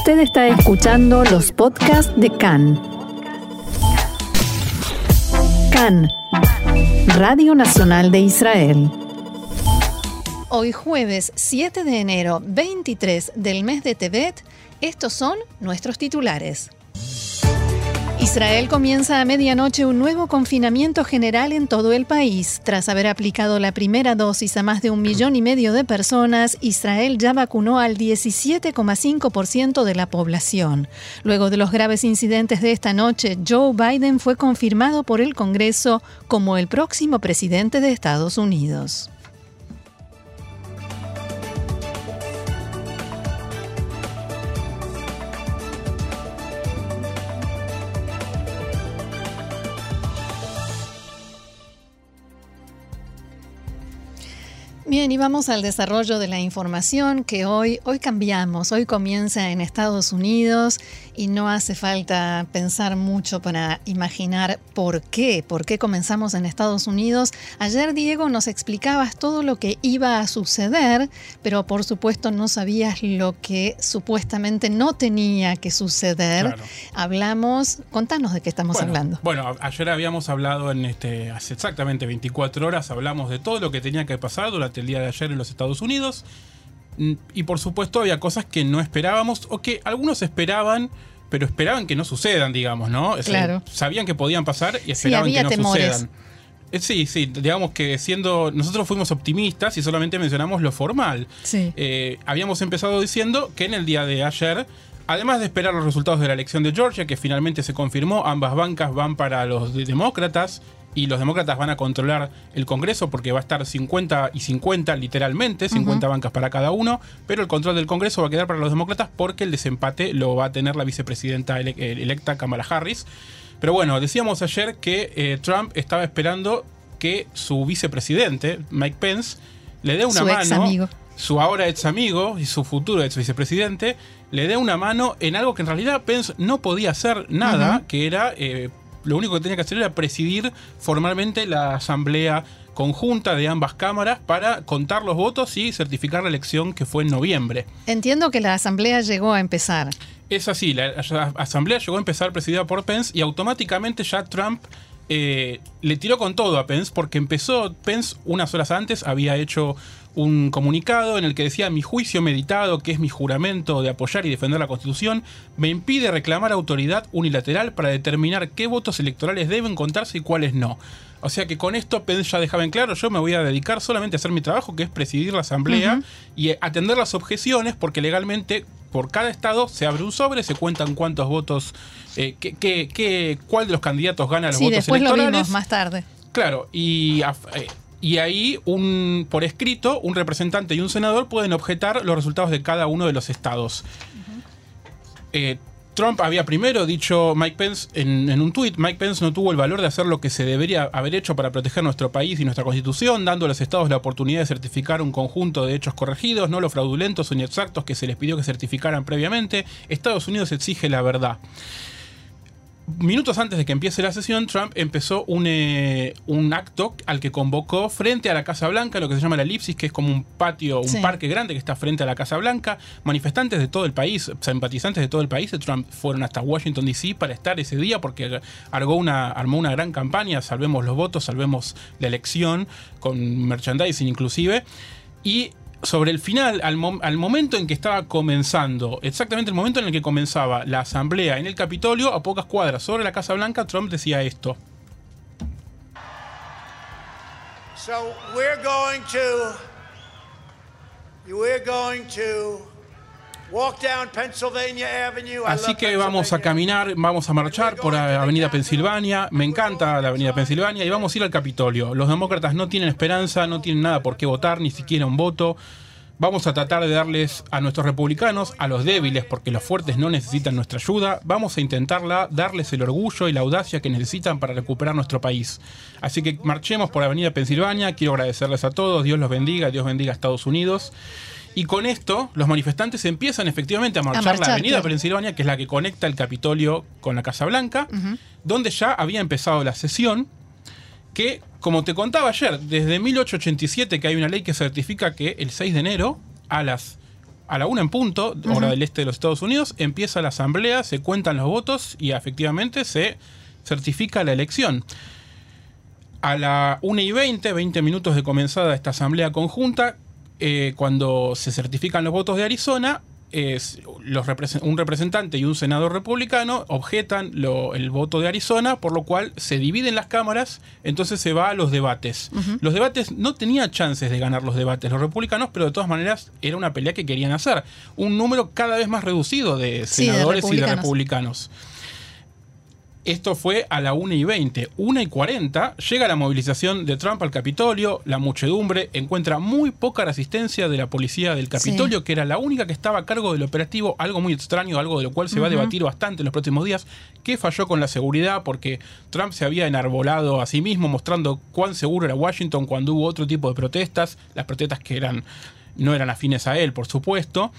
Usted está escuchando los podcasts de CAN. CAN, Radio Nacional de Israel. Hoy jueves 7 de enero 23 del mes de Tebet, estos son nuestros titulares. Israel comienza a medianoche un nuevo confinamiento general en todo el país. Tras haber aplicado la primera dosis a más de un millón y medio de personas, Israel ya vacunó al 17,5% de la población. Luego de los graves incidentes de esta noche, Joe Biden fue confirmado por el Congreso como el próximo presidente de Estados Unidos. Bien, y vamos al desarrollo de la información que hoy, hoy cambiamos, hoy comienza en Estados Unidos y no hace falta pensar mucho para imaginar por qué, por qué comenzamos en Estados Unidos. Ayer Diego nos explicabas todo lo que iba a suceder, pero por supuesto no sabías lo que supuestamente no tenía que suceder. Hablamos, contanos de qué estamos hablando. Bueno, ayer habíamos hablado en este, hace exactamente 24 horas, hablamos de todo lo que tenía que pasar durante el día de ayer en los Estados Unidos. Mm, y por supuesto había cosas que no esperábamos o que algunos esperaban, pero esperaban que no sucedan, digamos, ¿no? Claro. sabían que podían pasar y esperaban que no sucedan. Eh, sí, sí, digamos que siendo. Nosotros fuimos optimistas y solamente mencionamos lo formal. Sí. Eh, habíamos empezado diciendo que en el día de ayer Además de esperar los resultados de la elección de Georgia, que finalmente se confirmó, ambas bancas van para los demócratas y los demócratas van a controlar el Congreso porque va a estar 50 y 50 literalmente, 50 bancas para cada uno, pero el control del Congreso va a quedar para los demócratas porque el desempate lo va a tener la vicepresidenta eh, electa Kamala Harris. Pero bueno, decíamos ayer que eh, Trump estaba esperando que su vicepresidente, Mike Pence, le dé una mano, su ahora ex amigo y su futuro ex vicepresidente, le dé una mano en algo que en realidad Pence no podía hacer nada, que era eh, lo único que tenía que hacer era presidir formalmente la asamblea conjunta de ambas cámaras para contar los votos y certificar la elección que fue en noviembre. Entiendo que la asamblea llegó a empezar. Es así, la, asamblea llegó a empezar presidida por Pence y automáticamente ya Trump eh, le tiró con todo a Pence porque empezó Pence unas horas antes, había hecho un comunicado en el que decía mi juicio meditado, que es mi juramento de apoyar y defender la Constitución, me impide reclamar autoridad unilateral para determinar qué votos electorales deben contarse y cuáles no. O sea que con esto ya dejaba en claro, yo me voy a dedicar solamente a hacer mi trabajo, que es presidir la Asamblea y atender las objeciones, porque legalmente por cada estado se abre un sobre, se cuentan cuántos votos, eh, qué, cuál de los candidatos gana los votos después electorales. Lo vimos más tarde. Claro, y eh, y ahí, un, por escrito, un representante y un senador pueden objetar los resultados de cada uno de los estados. Eh, Trump había primero dicho Mike Pence en, un tuit, Mike Pence no tuvo el valor de hacer lo que se debería haber hecho para proteger nuestro país y nuestra constitución, dando a los estados la oportunidad de certificar un conjunto de hechos corregidos, no los fraudulentos o inexactos que se les pidió que certificaran previamente. Estados Unidos exige la verdad minutos antes de que empiece la sesión, Trump empezó un, eh, un, acto al que convocó frente a la Casa Blanca, lo que se llama la elipsis, que es como un patio, un parque grande que está frente a la Casa Blanca. Manifestantes de todo el país, simpatizantes de todo el país de Trump fueron hasta Washington, D.C. para estar ese día porque armó una, armó una gran campaña, salvemos los votos, salvemos la elección, con merchandising inclusive. Y sobre el final, al, momento en que estaba comenzando, exactamente el momento en el que comenzaba la asamblea en el Capitolio, a pocas cuadras sobre la Casa Blanca, Trump decía esto. So we're going to we're going to Así que vamos a caminar, vamos a marchar por la Avenida Pensilvania. Me encanta la Avenida Pensilvania y vamos a ir al Capitolio. Los demócratas no tienen esperanza, no tienen nada por qué votar, ni siquiera un voto. Vamos a tratar de darles a nuestros republicanos, a los débiles, porque los fuertes no necesitan nuestra ayuda, vamos a intentarla, darles el orgullo y la audacia que necesitan para recuperar nuestro país. Así que marchemos por la Avenida Pensilvania, quiero agradecerles a todos, Dios los bendiga, Dios bendiga a Estados Unidos. Y con esto, los manifestantes empiezan efectivamente a marchar, la avenida Pensilvania, que es la que conecta el Capitolio con la Casa Blanca, donde ya había empezado la sesión, que, como te contaba ayer, desde 1887 que hay una ley que certifica que el 6 de enero, a las A la una en punto, hora del este de los Estados Unidos, empieza la asamblea, se cuentan los votos y efectivamente se certifica la elección. A la 1 y 20, 20 minutos de comenzada esta asamblea conjunta, eh, cuando se certifican los votos de Arizona, es los un representante y un senador republicano objetan el voto de Arizona, por lo cual se dividen las cámaras, entonces se va a los debates. Los debates no tenían chances de ganar los debates los republicanos, pero de todas maneras era una pelea que querían hacer. Un número cada vez más reducido de senadores y de republicanos. Esto fue a la 1 y 20. 1 y 40 llega la movilización de Trump al Capitolio. La muchedumbre encuentra muy poca resistencia de la policía del Capitolio, que era la única que estaba a cargo del operativo. Algo muy extraño, algo de lo cual se va a debatir bastante en los próximos días. ¿Qué falló con la seguridad? Porque Trump se había enarbolado a sí mismo, mostrando cuán seguro era Washington cuando hubo otro tipo de protestas. Las protestas que eran, no eran afines a él, por supuesto.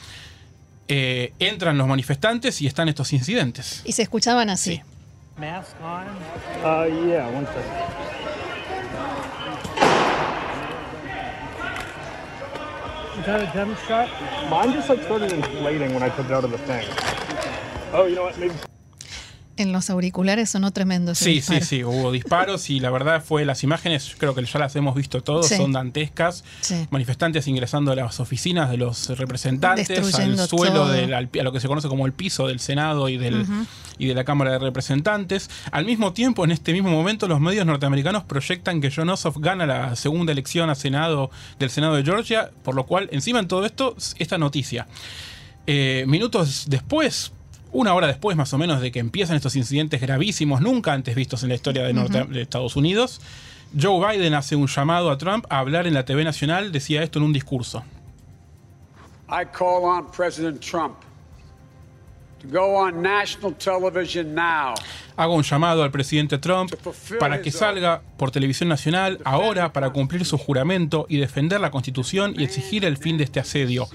Eh, entran los manifestantes y están estos incidentes. Y se escuchaban así. Mask on? Uh, yeah, one second. Is that a demo shot? Mine just like started inflating when I took it out of the thing. Oh, you know what? Maybe. En los auriculares sonó tremendo. Sí, sí, sí, hubo disparos y la verdad fue las imágenes, creo que ya las hemos visto todos, son dantescas. Manifestantes ingresando a las oficinas de los representantes, al suelo, del, a lo que se conoce como el piso del Senado y, del, y de la Cámara de Representantes. Al mismo tiempo, en este mismo momento, los medios norteamericanos proyectan que John Ossoff gana la segunda elección a Senado del Senado de Georgia, por lo cual, encima en todo esto, esta noticia. Eh, minutos después, una hora después más o menos de que empiezan estos incidentes gravísimos, nunca antes vistos en la historia de, Estados Unidos, Joe Biden hace un llamado a Trump a hablar en la TV nacional, decía esto en un discurso. I call on President Trump to go on national television now. Hago un llamado al presidente Trump para que salga por televisión nacional ahora para cumplir su juramento y defender la Constitución y exigir el fin de este asedio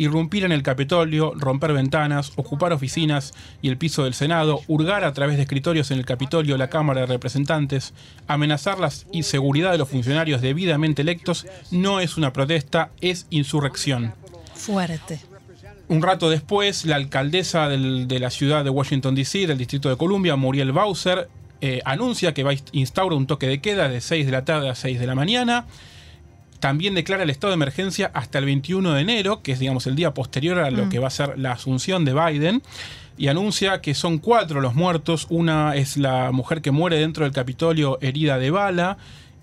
irrumpir en el Capitolio, romper ventanas, ocupar oficinas y el piso del Senado, hurgar a través de escritorios en el Capitolio la Cámara de Representantes, amenazar la seguridad de los funcionarios debidamente electos, no es una protesta, es insurrección. Fuerte. Un rato después, la alcaldesa de la ciudad de Washington, D.C., del Distrito de Columbia, Muriel Bowser, eh, anuncia que va a instaurar un toque de queda de 6 de la tarde a 6 de la mañana también declara el estado de emergencia hasta el 21 de enero, que es digamos el día posterior a lo mm. que va a ser la asunción de Biden, y anuncia que son cuatro los muertos. Una es la mujer que muere dentro del Capitolio herida de bala.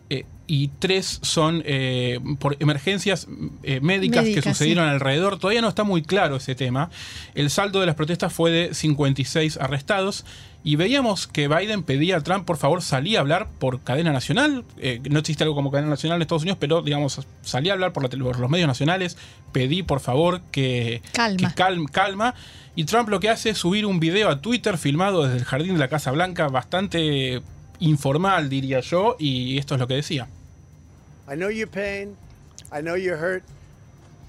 Eh, y tres son eh, por emergencias eh, médicas, que sucedieron alrededor. Todavía no está muy claro ese tema. El saldo de las protestas fue de 56 arrestados y veíamos que Biden pedía a Trump, por favor, salía a hablar por cadena nacional. Eh, no existe algo como cadena nacional en Estados Unidos, pero digamos, salía a hablar por, los medios nacionales. Pedí, por favor, que calma. calma. Y Trump lo que hace es subir un video a Twitter filmado desde el jardín de la Casa Blanca, bastante informal, diría yo, y esto es lo que decía. I know your pain. I know you're hurt.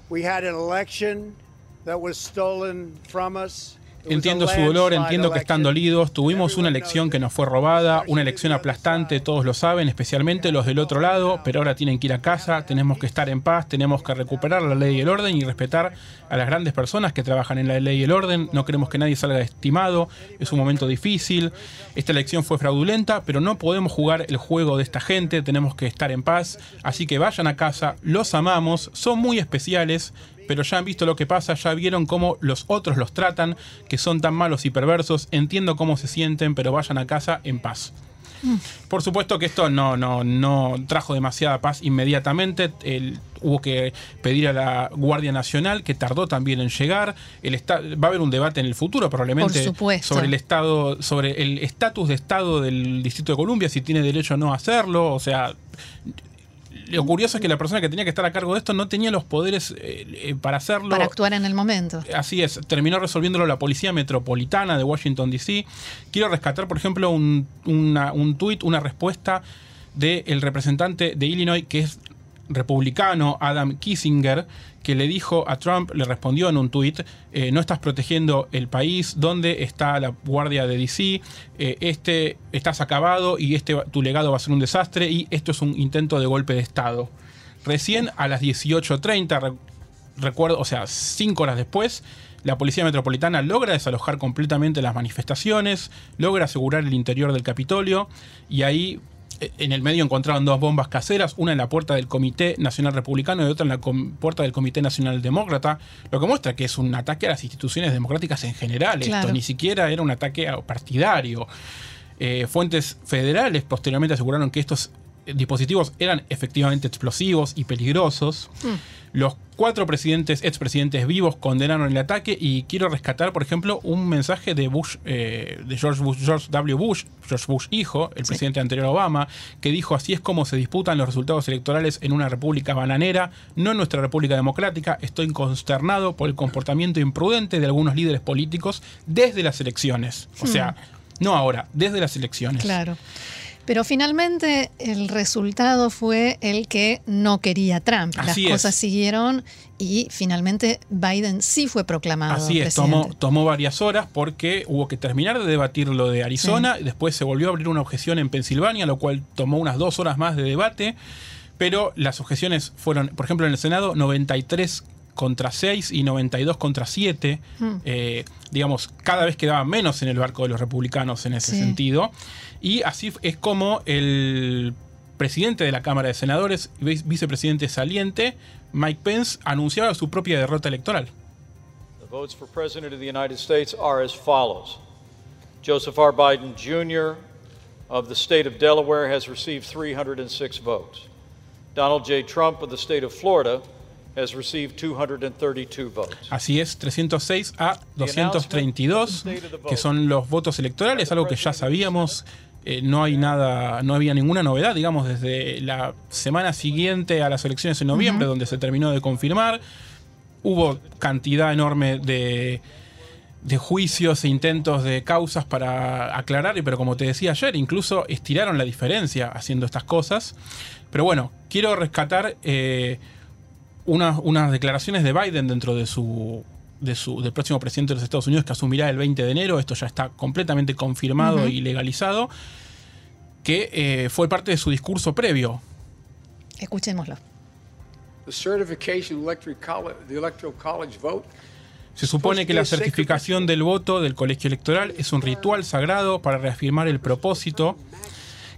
We had an election that was stolen from us. Entiendo su dolor, entiendo que están dolidos. Tuvimos una elección que nos fue robada, una elección aplastante, todos lo saben, especialmente los del otro lado, pero ahora tienen que ir a casa, tenemos que estar en paz, tenemos que recuperar la ley y el orden y respetar a las grandes personas que trabajan en la ley y el orden. No queremos que nadie salga estimado, es un momento difícil. Esta elección fue fraudulenta, pero no podemos jugar el juego de esta gente, tenemos que estar en paz. Así que vayan a casa, los amamos, son muy especiales pero ya han visto lo que pasa, ya vieron cómo los otros los tratan, que son tan malos y perversos, entiendo cómo se sienten, pero vayan a casa en paz. Mm. Por supuesto que esto no, no, no trajo demasiada paz inmediatamente. hubo que pedir a la Guardia Nacional, que tardó también en llegar. El va a haber un debate en el futuro, probablemente, sobre el estado, sobre el estatus de estado del Distrito de Columbia, si tiene derecho o no a hacerlo. O sea, lo curioso es que la persona que tenía que estar a cargo de esto no tenía los poderes eh, eh, para hacerlo. Para actuar en el momento. Así es, terminó resolviéndolo la Policía Metropolitana de Washington, D.C. Quiero rescatar, por ejemplo, un, un tuit, una respuesta del representante de Illinois, que es republicano Adam Kissinger, que le dijo a Trump, le respondió en un tuit, eh, no estás protegiendo el país, ¿dónde está la guardia de DC? Eh, este, estás acabado y este, tu legado va a ser un desastre y esto es un intento de golpe de Estado. Recién a las 18.30, recuerdo, o sea, cinco horas después, la Policía Metropolitana logra desalojar completamente las manifestaciones, logra asegurar el interior del Capitolio y ahí en el medio encontraron dos bombas caseras, una en la puerta del Comité Nacional Republicano y otra en la puerta del Comité Nacional Demócrata, lo que muestra que es un ataque a las instituciones democráticas en general. Esto ni siquiera era un ataque partidario. Eh, fuentes federales posteriormente aseguraron que estos dispositivos eran efectivamente explosivos y peligrosos. Hmm. Los cuatro presidentes, expresidentes vivos condenaron el ataque y quiero rescatar, por ejemplo, un mensaje de Bush, eh, de George, Bush, George W. Bush, George Bush hijo, el presidente anterior a Obama, que dijo así es como se disputan los resultados electorales en una república bananera, no en nuestra república democrática. Estoy consternado por el comportamiento imprudente de algunos líderes políticos desde las elecciones. O sea, hmm. no ahora, desde las elecciones. Claro. Pero finalmente el resultado fue el que no quería Trump. Las cosas siguieron y finalmente Biden sí fue proclamado. Así es, tomó, tomó, varias horas porque hubo que terminar de debatir lo de Arizona, y después se volvió a abrir una objeción en Pensilvania, lo cual tomó unas dos horas más de debate, pero las objeciones fueron, por ejemplo, en el Senado, 93 contra 6 y 92 contra 7. Hmm. Eh, digamos, cada vez quedaba menos en el barco de los republicanos en ese sentido. Y así es como el presidente de la Cámara de Senadores y vicepresidente saliente, Mike Pence, anunciaba su propia derrota electoral. The votes for President of the United States are as follows. Joseph R. Biden Jr. of the state of Delaware has received 306 votes. Donald J. Trump of the state of Florida has received 232 votes. Así es, 306 a 232, que son los votos electorales, algo que ya sabíamos. Eh, no hay nada, no había ninguna novedad, digamos, desde la semana siguiente a las elecciones en noviembre, donde se terminó de confirmar. Hubo cantidad enorme de, de juicios e intentos de causas para aclarar, pero como te decía ayer, incluso estiraron la diferencia haciendo estas cosas. Pero bueno, quiero rescatar eh, unas, declaraciones de Biden dentro de su, de su, del próximo presidente de los Estados Unidos que asumirá el 20 de enero. Esto ya está completamente confirmado y legalizado. Que eh, fue parte de su discurso previo. Escuchémoslo. Se supone que la certificación del voto del colegio electoral es un ritual sagrado para reafirmar el propósito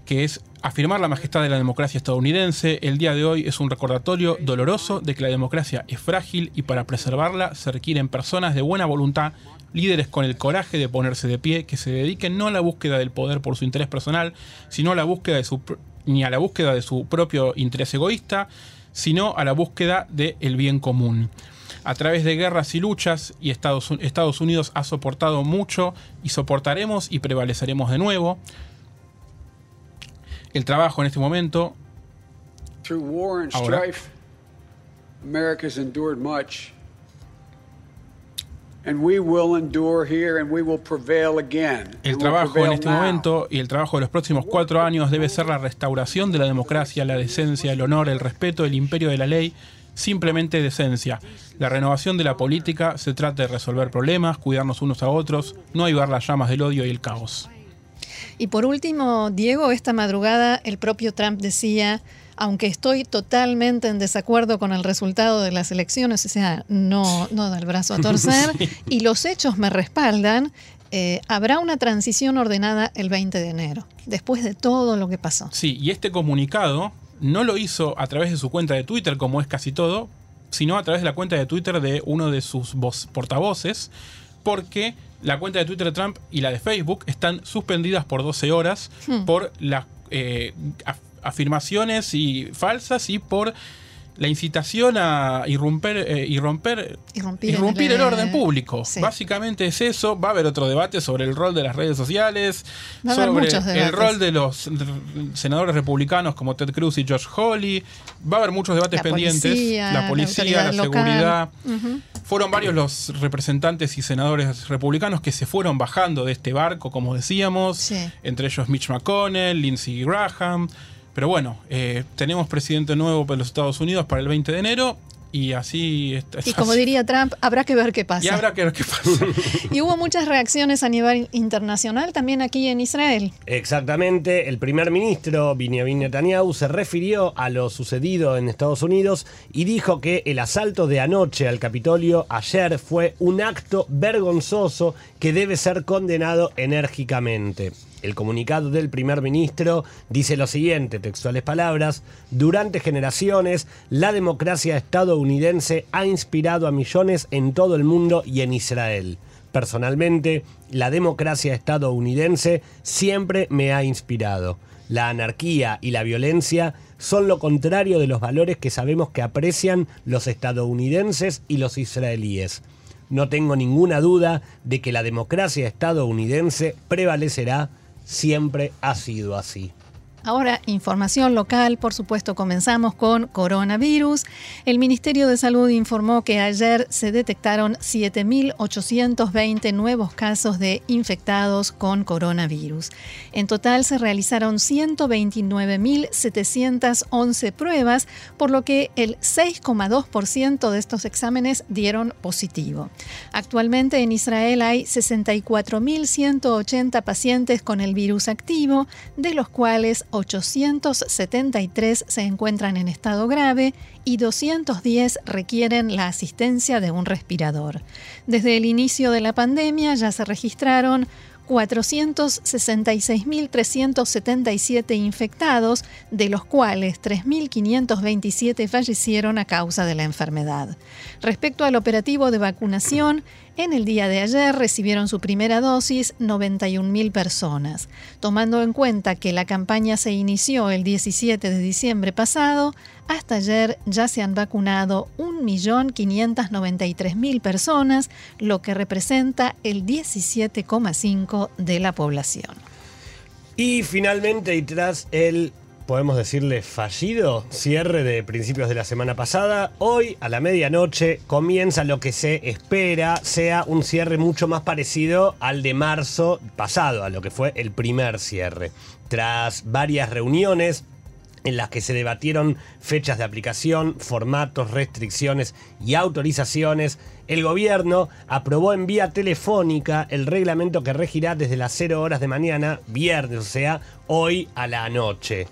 que es afirmar la majestad de la democracia estadounidense. El día de hoy es un recordatorio doloroso de que la democracia es frágil y para preservarla se requieren personas de buena voluntad, líderes con el coraje de ponerse de pie, que se dediquen no a la búsqueda del poder por su interés personal, sino a la búsqueda de su ni a la búsqueda de su propio interés egoísta, sino a la búsqueda del bien común. A través de guerras y luchas, y Estados, Estados Unidos ha soportado mucho y soportaremos y prevaleceremos de nuevo el trabajo en este momento. Ahora, America's endured much. And we will endure here and we will prevail again. El trabajo en este momento y el trabajo de los próximos cuatro años debe ser la restauración de la democracia, la decencia, el honor, el respeto, el imperio de la ley, simplemente decencia. La renovación de la política se trata de resolver problemas, cuidarnos unos a otros, no avivar las llamas del odio y el caos. Y por último, Diego, esta madrugada el propio Trump decía, aunque estoy totalmente en desacuerdo con el resultado de las elecciones, o sea, no, no da el brazo a torcer, y los hechos me respaldan, eh, habrá una transición ordenada el 20 de enero, después de todo lo que pasó. Sí, y este comunicado no lo hizo a través de su cuenta de Twitter, como es casi todo, sino a través de la cuenta de Twitter de uno de sus portavoces, porque la cuenta de Twitter de Trump y la de Facebook están suspendidas por 12 horas hmm. por las eh, afirmaciones y falsas y por la incitación a irrumper, eh, irromper, irrumpir, el, orden público. Básicamente es eso. Va a haber otro debate sobre el rol de las redes sociales, sobre el rol de los senadores republicanos como Ted Cruz y George Hawley. Va a haber muchos debates pendientes. la policía, la, seguridad. Fueron varios los representantes y senadores republicanos que se fueron bajando de este barco, como decíamos. Entre ellos Mitch McConnell, Lindsey Graham. Pero bueno, eh, tenemos presidente nuevo para los Estados Unidos para el 20 de enero Y así. es- es Y como diría Trump, habrá que ver qué pasa. Y habrá que ver qué pasa. Y hubo muchas reacciones a nivel internacional, también aquí en Israel. Exactamente, el primer ministro Benjamin Netanyahu se refirió a lo sucedido en Estados Unidos y dijo que el asalto de anoche al Capitolio ayer fue un acto vergonzoso que debe ser condenado enérgicamente. El comunicado del primer ministro dice lo siguiente, textuales palabras, durante generaciones la democracia estadounidense ha inspirado a millones en todo el mundo y en Israel. Personalmente, la democracia estadounidense siempre me ha inspirado. La anarquía y la violencia son lo contrario de los valores que sabemos que aprecian los estadounidenses y los israelíes. No tengo ninguna duda de que la democracia estadounidense prevalecerá, siempre ha sido así. Ahora, información local, por supuesto, comenzamos con coronavirus. El Ministerio de Salud informó que ayer se detectaron 7.820 nuevos casos de infectados con coronavirus. En total se realizaron 129.711 pruebas, por lo que el 6,2% de estos exámenes dieron positivo. Actualmente en Israel hay 64.180 pacientes con el virus activo, de los cuales 873 se encuentran en estado grave y 210 requieren la asistencia de un respirador. Desde el inicio de la pandemia ya se registraron 466.377 infectados, de los cuales 3.527 fallecieron a causa de la enfermedad. Respecto al operativo de vacunación, en el día de ayer recibieron su primera dosis 91.000 personas. Tomando en cuenta que la campaña se inició el 17 de diciembre pasado, hasta ayer ya se han vacunado 1.593.000 personas, lo que representa el 17,5% de la población. Y finalmente, y tras el, podemos decirle, fallido cierre de principios de la semana pasada, hoy a la medianoche comienza lo que se espera sea un cierre mucho más parecido al de marzo pasado, a lo que fue el primer cierre. Tras varias reuniones, en las que se debatieron fechas de aplicación, formatos, restricciones y autorizaciones, el gobierno aprobó en vía telefónica el reglamento que regirá desde las 0 horas de mañana, viernes, o sea, hoy a la noche.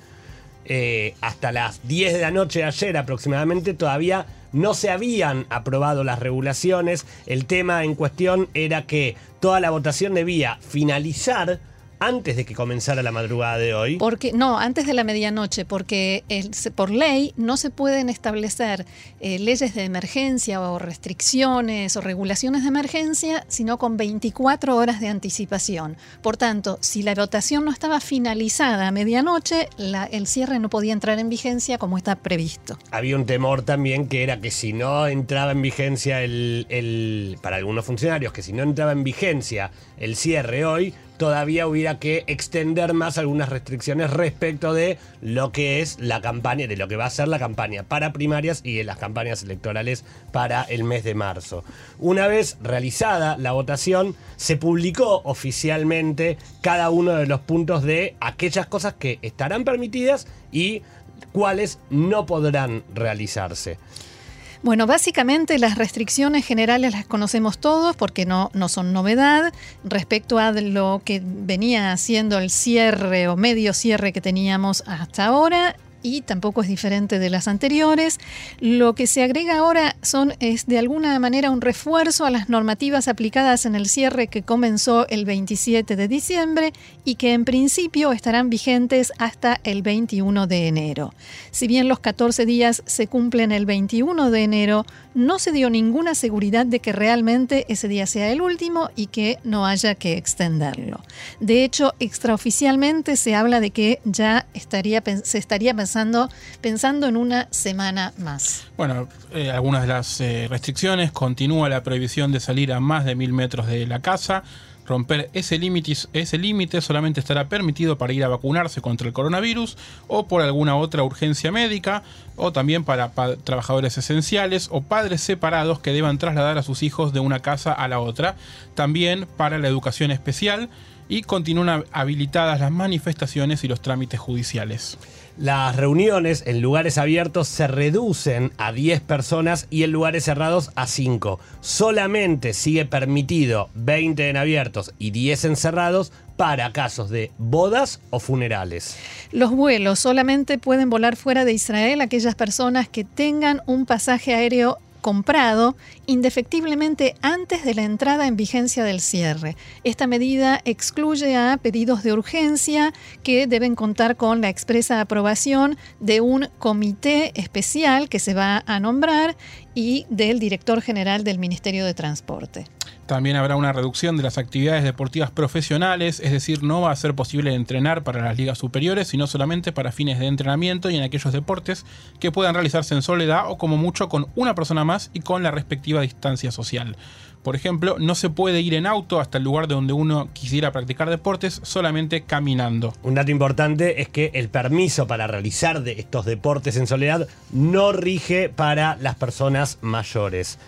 Eh, hasta las 10 de la noche de ayer aproximadamente todavía no se habían aprobado las regulaciones. El tema en cuestión era que toda la votación debía finalizar antes de que comenzara la madrugada de hoy. Porque, no, antes de la medianoche, porque el- por ley no se pueden establecer eh, leyes de emergencia o restricciones o regulaciones de emergencia, sino con 24 horas de anticipación. Por tanto, si la votación no estaba finalizada a medianoche, la- el cierre no podía entrar en vigencia como está previsto. Había un temor también que era que si no entraba en vigencia el, el- para algunos funcionarios, que si no entraba en vigencia el cierre hoy, todavía hubiera que extender más algunas restricciones respecto de lo que es la campaña, de lo que va a ser la campaña para primarias y en las campañas electorales para el mes de marzo. Una vez realizada la votación, se publicó oficialmente cada uno de los puntos de aquellas cosas que estarán permitidas y cuáles no podrán realizarse. Bueno, básicamente las restricciones generales las conocemos todos porque no, no son novedad respecto a lo que venía haciendo el cierre o medio cierre que teníamos hasta ahora y tampoco es diferente de las anteriores. Lo que se agrega ahora son, es de alguna manera un refuerzo a las normativas aplicadas en el cierre que comenzó el 27 de diciembre y que en principio estarán vigentes hasta el 21 de enero. Si bien los 14 días se cumplen el 21 de enero, no se dio ninguna seguridad de que realmente ese día sea el último y que no haya que extenderlo. De hecho, extraoficialmente se habla de que ya estaría, se estaría pensando, pensando en una semana más. Bueno, eh, algunas de las eh, restricciones. Continúa la prohibición de salir a más de mil metros de la casa. Romper ese límite ese solamente estará permitido para ir a vacunarse contra el coronavirus o por alguna otra urgencia médica o también para pa- trabajadores esenciales o padres separados que deban trasladar a sus hijos de una casa a la otra. También para la educación especial y continúan habilitadas las manifestaciones y los trámites judiciales. Las reuniones en lugares abiertos se reducen a 10 personas y en lugares cerrados a 5. Solamente sigue permitido 20 en abiertos y 10 en cerrados para casos de bodas o funerales. Los vuelos solamente pueden volar fuera de Israel aquellas personas que tengan un pasaje aéreo comprado indefectiblemente antes de la entrada en vigencia del cierre. Esta medida excluye a pedidos de urgencia que deben contar con la expresa aprobación de un comité especial que se va a nombrar y del director general del Ministerio de Transporte. También habrá una reducción de las actividades deportivas profesionales, es decir, no va a ser posible entrenar para las ligas superiores, sino solamente para fines de entrenamiento y en aquellos deportes que puedan realizarse en soledad o como mucho con una persona más y con la respectiva distancia social. Por ejemplo, no se puede ir en auto hasta el lugar de donde uno quisiera practicar deportes, solamente caminando. Un dato importante es que el permiso para realizar de estos deportes en soledad no rige para las personas mayores.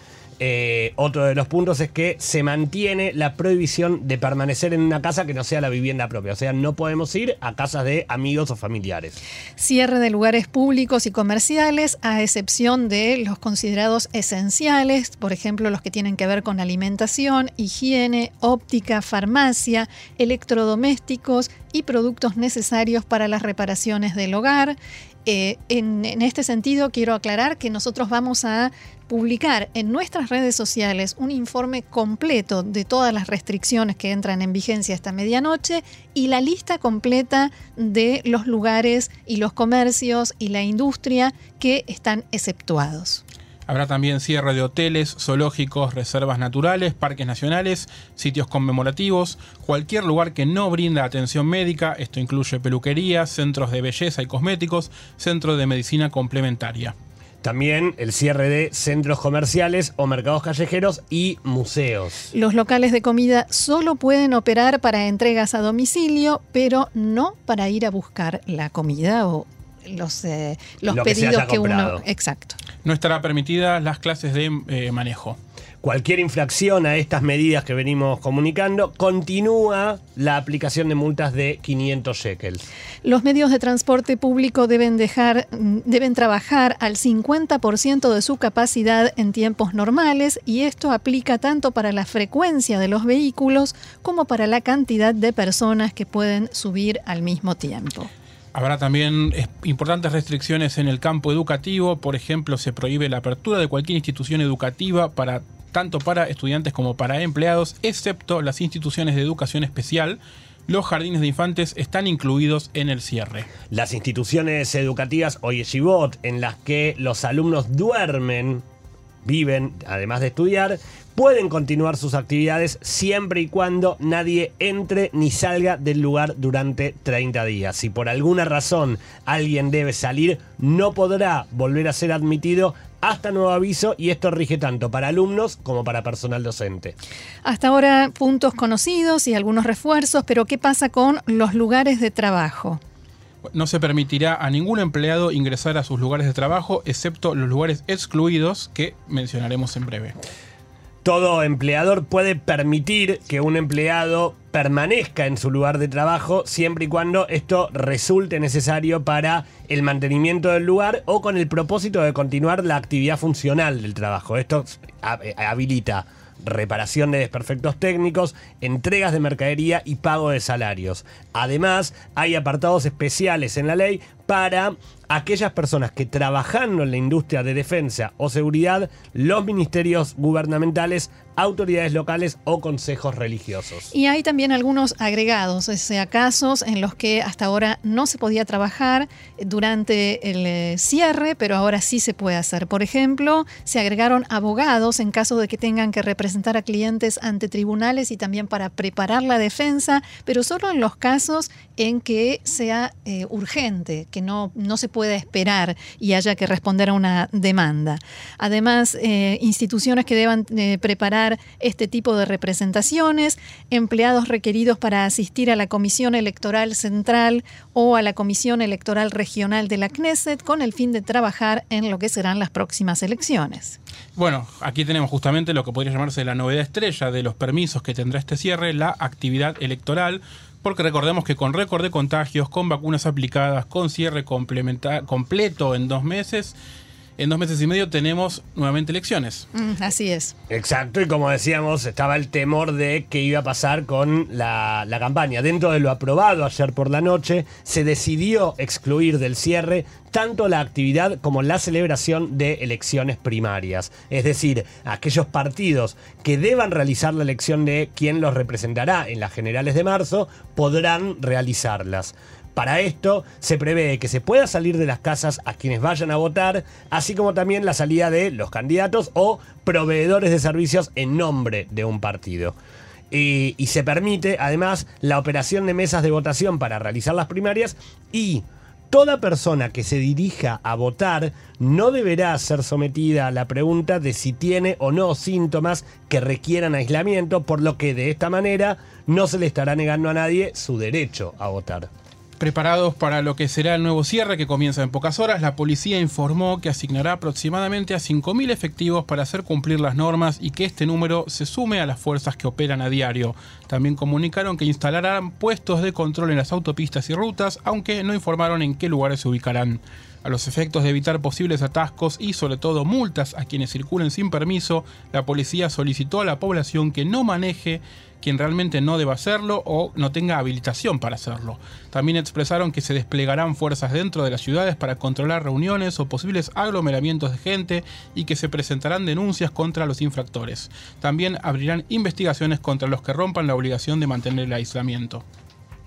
Eh, otro de los puntos es que se mantiene la prohibición de permanecer en una casa que no sea la vivienda propia. O sea, no podemos ir a casas de amigos o familiares. Cierre de lugares públicos y comerciales, a excepción de los considerados esenciales, por ejemplo, los que tienen que ver con alimentación, higiene, óptica, farmacia, electrodomésticos y productos necesarios para las reparaciones del hogar. Eh, en, en, este sentido, quiero aclarar que nosotros vamos a publicar en nuestras redes sociales un informe completo de todas las restricciones que entran en vigencia esta medianoche y la lista completa de los lugares y los comercios y la industria que están exceptuados. Habrá también cierre de hoteles, zoológicos, reservas naturales, parques nacionales, sitios conmemorativos, cualquier lugar que no brinda atención médica, esto incluye peluquerías, centros de belleza y cosméticos, centros de medicina complementaria. También el cierre de centros comerciales o mercados callejeros y museos. Los locales de comida solo pueden operar para entregas a domicilio, pero no para ir a buscar la comida o los, eh, los pedidos que, uno. Exacto. No estará permitida las clases de eh, manejo cualquier infracción a estas medidas que venimos comunicando, continúa la aplicación de multas de 500 shekels. Los medios de transporte público deben, dejar, deben trabajar al 50% de su capacidad en tiempos normales y esto aplica tanto para la frecuencia de los vehículos como para la cantidad de personas que pueden subir al mismo tiempo. Habrá también importantes restricciones en el campo educativo, por ejemplo, se prohíbe la apertura de cualquier institución educativa para tanto para estudiantes como para empleados, excepto las instituciones de educación especial. Los jardines de infantes están incluidos en el cierre. Las instituciones educativas o yeshivot en las que los alumnos duermen, viven, además de estudiar, pueden continuar sus actividades siempre y cuando nadie entre ni salga del lugar durante 30 días. Si por alguna razón alguien debe salir, no podrá volver a ser admitido hasta nuevo aviso y esto rige tanto para alumnos como para personal docente. Hasta ahora puntos conocidos y algunos refuerzos, pero ¿qué pasa con los lugares de trabajo? No se permitirá a ningún empleado ingresar a sus lugares de trabajo, excepto los lugares excluidos que mencionaremos en breve todo empleador puede permitir que un empleado permanezca en su lugar de trabajo siempre y cuando esto resulte necesario para el mantenimiento del lugar o con el propósito de continuar la actividad funcional del trabajo. Esto habilita reparación de desperfectos técnicos, entregas de mercadería y pago de salarios. Además, hay apartados especiales en la ley para aquellas personas que trabajando en la industria de defensa o seguridad, los ministerios gubernamentales, autoridades locales o consejos religiosos. Y hay también algunos agregados, o sea, casos en los que hasta ahora no se podía trabajar durante el eh, cierre, pero ahora sí se puede hacer. Por ejemplo, se agregaron abogados en caso de que tengan que representar a clientes ante tribunales y también para preparar la defensa, pero solo en los casos en que sea eh, urgente, que no, no se pueda esperar y haya que responder a una demanda. Además, eh, instituciones que deban eh, preparar este tipo de representaciones, empleados requeridos para asistir a la Comisión Electoral Central o a la Comisión Electoral Regional de la Knesset con el fin de trabajar en lo que serán las próximas elecciones. Bueno, aquí tenemos justamente lo que podría llamarse la novedad estrella de los permisos que tendrá este cierre, la actividad electoral, porque recordemos que con récord de contagios, con vacunas aplicadas, con cierre completo en dos meses, en dos meses y medio tenemos nuevamente elecciones. Mm, así es. Exacto, y como decíamos, estaba el temor de qué iba a pasar con la, la, campaña. Dentro de lo aprobado ayer por la noche, se decidió excluir del cierre tanto la actividad como la celebración de elecciones primarias. Es decir, aquellos partidos que deban realizar la elección de quien los representará en las generales de marzo podrán realizarlas. Para esto se prevé que se pueda salir de las casas a quienes vayan a votar, así como también la salida de los candidatos o proveedores de servicios en nombre de un partido. Y, se permite además la operación de mesas de votación para realizar las primarias y toda persona que se dirija a votar no deberá ser sometida a la pregunta de si tiene o no síntomas que requieran aislamiento, por lo que de esta manera no se le estará negando a nadie su derecho a votar. Preparados para lo que será el nuevo cierre que comienza en pocas horas, la policía informó que asignará aproximadamente a 5.000 efectivos para hacer cumplir las normas y que este número se sume a las fuerzas que operan a diario. También comunicaron que instalarán puestos de control en las autopistas y rutas, aunque no informaron en qué lugares se ubicarán. A los efectos de evitar posibles atascos y sobre todo multas a quienes circulen sin permiso, la policía solicitó a la población que no maneje quien realmente no deba hacerlo o no tenga habilitación para hacerlo. También expresaron que se desplegarán fuerzas dentro de las ciudades para controlar reuniones o posibles aglomeramientos de gente y que se presentarán denuncias contra los infractores. También abrirán investigaciones contra los que rompan la obligación de mantener el aislamiento.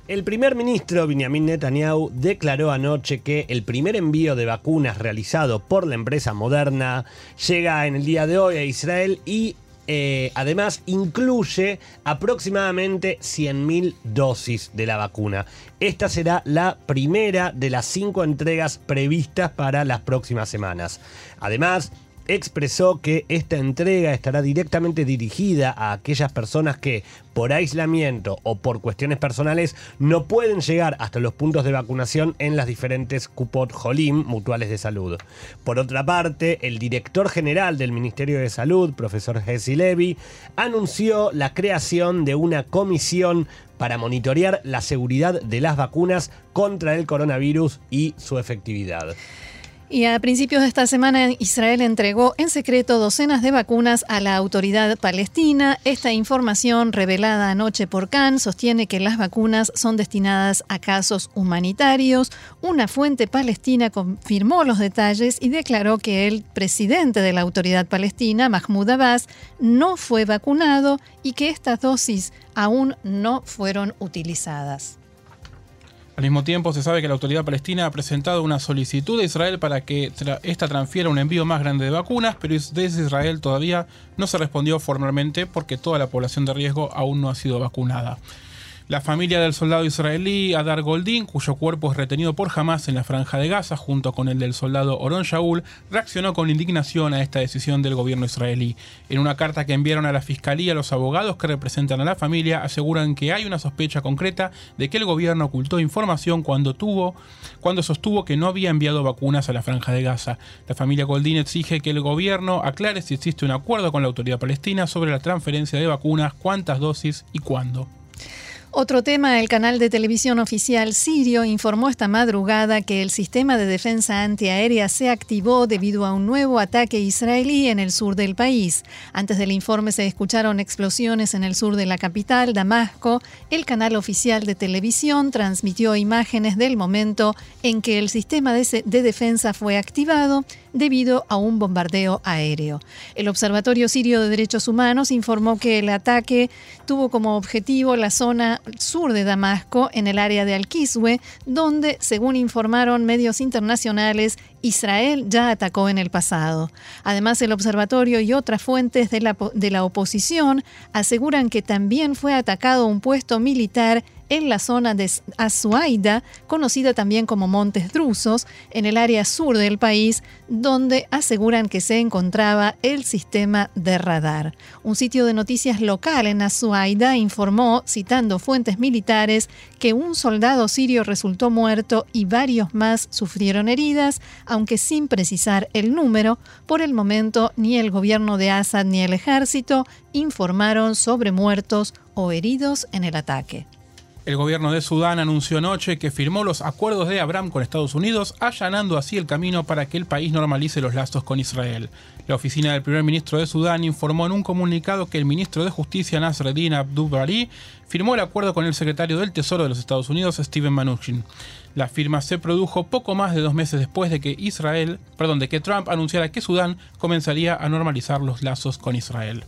El primer ministro Benjamin Netanyahu declaró anoche que el primer envío de vacunas realizado por la empresa Moderna llega en el día de hoy a Israel y eh, además incluye aproximadamente 100.000 dosis de la vacuna. Esta será la primera de las cinco entregas previstas para las próximas semanas. Además, expresó que esta entrega estará directamente dirigida a aquellas personas que por aislamiento o por cuestiones personales no pueden llegar hasta los puntos de vacunación en las diferentes Cupot Jolim, mutuales de salud. Por otra parte, el director general del Ministerio de Salud, profesor Jesse Levy, anunció la creación de una comisión para monitorear la seguridad de las vacunas contra el coronavirus y su efectividad. Y a principios de esta semana Israel entregó en secreto docenas de vacunas a la autoridad palestina. Esta información revelada anoche por Khan sostiene que las vacunas son destinadas a casos humanitarios. Una fuente palestina confirmó los detalles y declaró que el presidente de la autoridad palestina, Mahmoud Abbas, no fue vacunado y que estas dosis aún no fueron utilizadas. Al mismo tiempo, se sabe que la autoridad palestina ha presentado una solicitud a Israel para que esta transfiera un envío más grande de vacunas, pero desde Israel todavía no se respondió formalmente porque toda la población de riesgo aún no ha sido vacunada. La familia del soldado israelí Adar Goldin, cuyo cuerpo es retenido por Hamas en la franja de Gaza, junto con el del soldado Oron Shaul, reaccionó con indignación a esta decisión del gobierno israelí. En una carta que enviaron a la fiscalía, los abogados que representan a la familia aseguran que hay una sospecha concreta de que el gobierno ocultó información cuando tuvo, cuando sostuvo que no había enviado vacunas a la franja de Gaza. La familia Goldin exige que el gobierno aclare si existe un acuerdo con la autoridad palestina sobre la transferencia de vacunas, cuántas dosis y cuándo. Otro tema, el canal de televisión oficial sirio informó esta madrugada que el sistema de defensa antiaérea se activó debido a un nuevo ataque israelí en el sur del país. Antes del informe se escucharon explosiones en el sur de la capital, Damasco. El canal oficial de televisión transmitió imágenes del momento en que el sistema de, defensa fue activado debido a un bombardeo aéreo. El Observatorio Sirio de Derechos Humanos informó que el ataque tuvo como objetivo la zona sur de Damasco, en el área de Al-Kiswe, donde, según informaron medios internacionales, Israel ya atacó en el pasado. Además, el observatorio y otras fuentes de la, de la oposición aseguran que también fue atacado un puesto militar en la zona de Azuaida, conocida también como Montes Drusos, en el área sur del país, donde aseguran que se encontraba el sistema de radar. Un sitio de noticias local en Azuaida informó, citando fuentes militares, que un soldado sirio resultó muerto y varios más sufrieron heridas, aunque sin precisar el número, por el momento ni el gobierno de Assad ni el ejército informaron sobre muertos o heridos en el ataque. El gobierno de Sudán anunció anoche que firmó los acuerdos de Abraham con Estados Unidos, allanando así el camino para que el país normalice los lazos con Israel. La oficina del primer ministro de Sudán informó en un comunicado que el ministro de Justicia Nasreddin Abdul-Bari firmó el acuerdo con el secretario del Tesoro de los Estados Unidos, Steven Mnuchin. La firma se produjo poco más de dos meses después de que Israel, perdón, de que Trump anunciara que Sudán comenzaría a normalizar los lazos con Israel.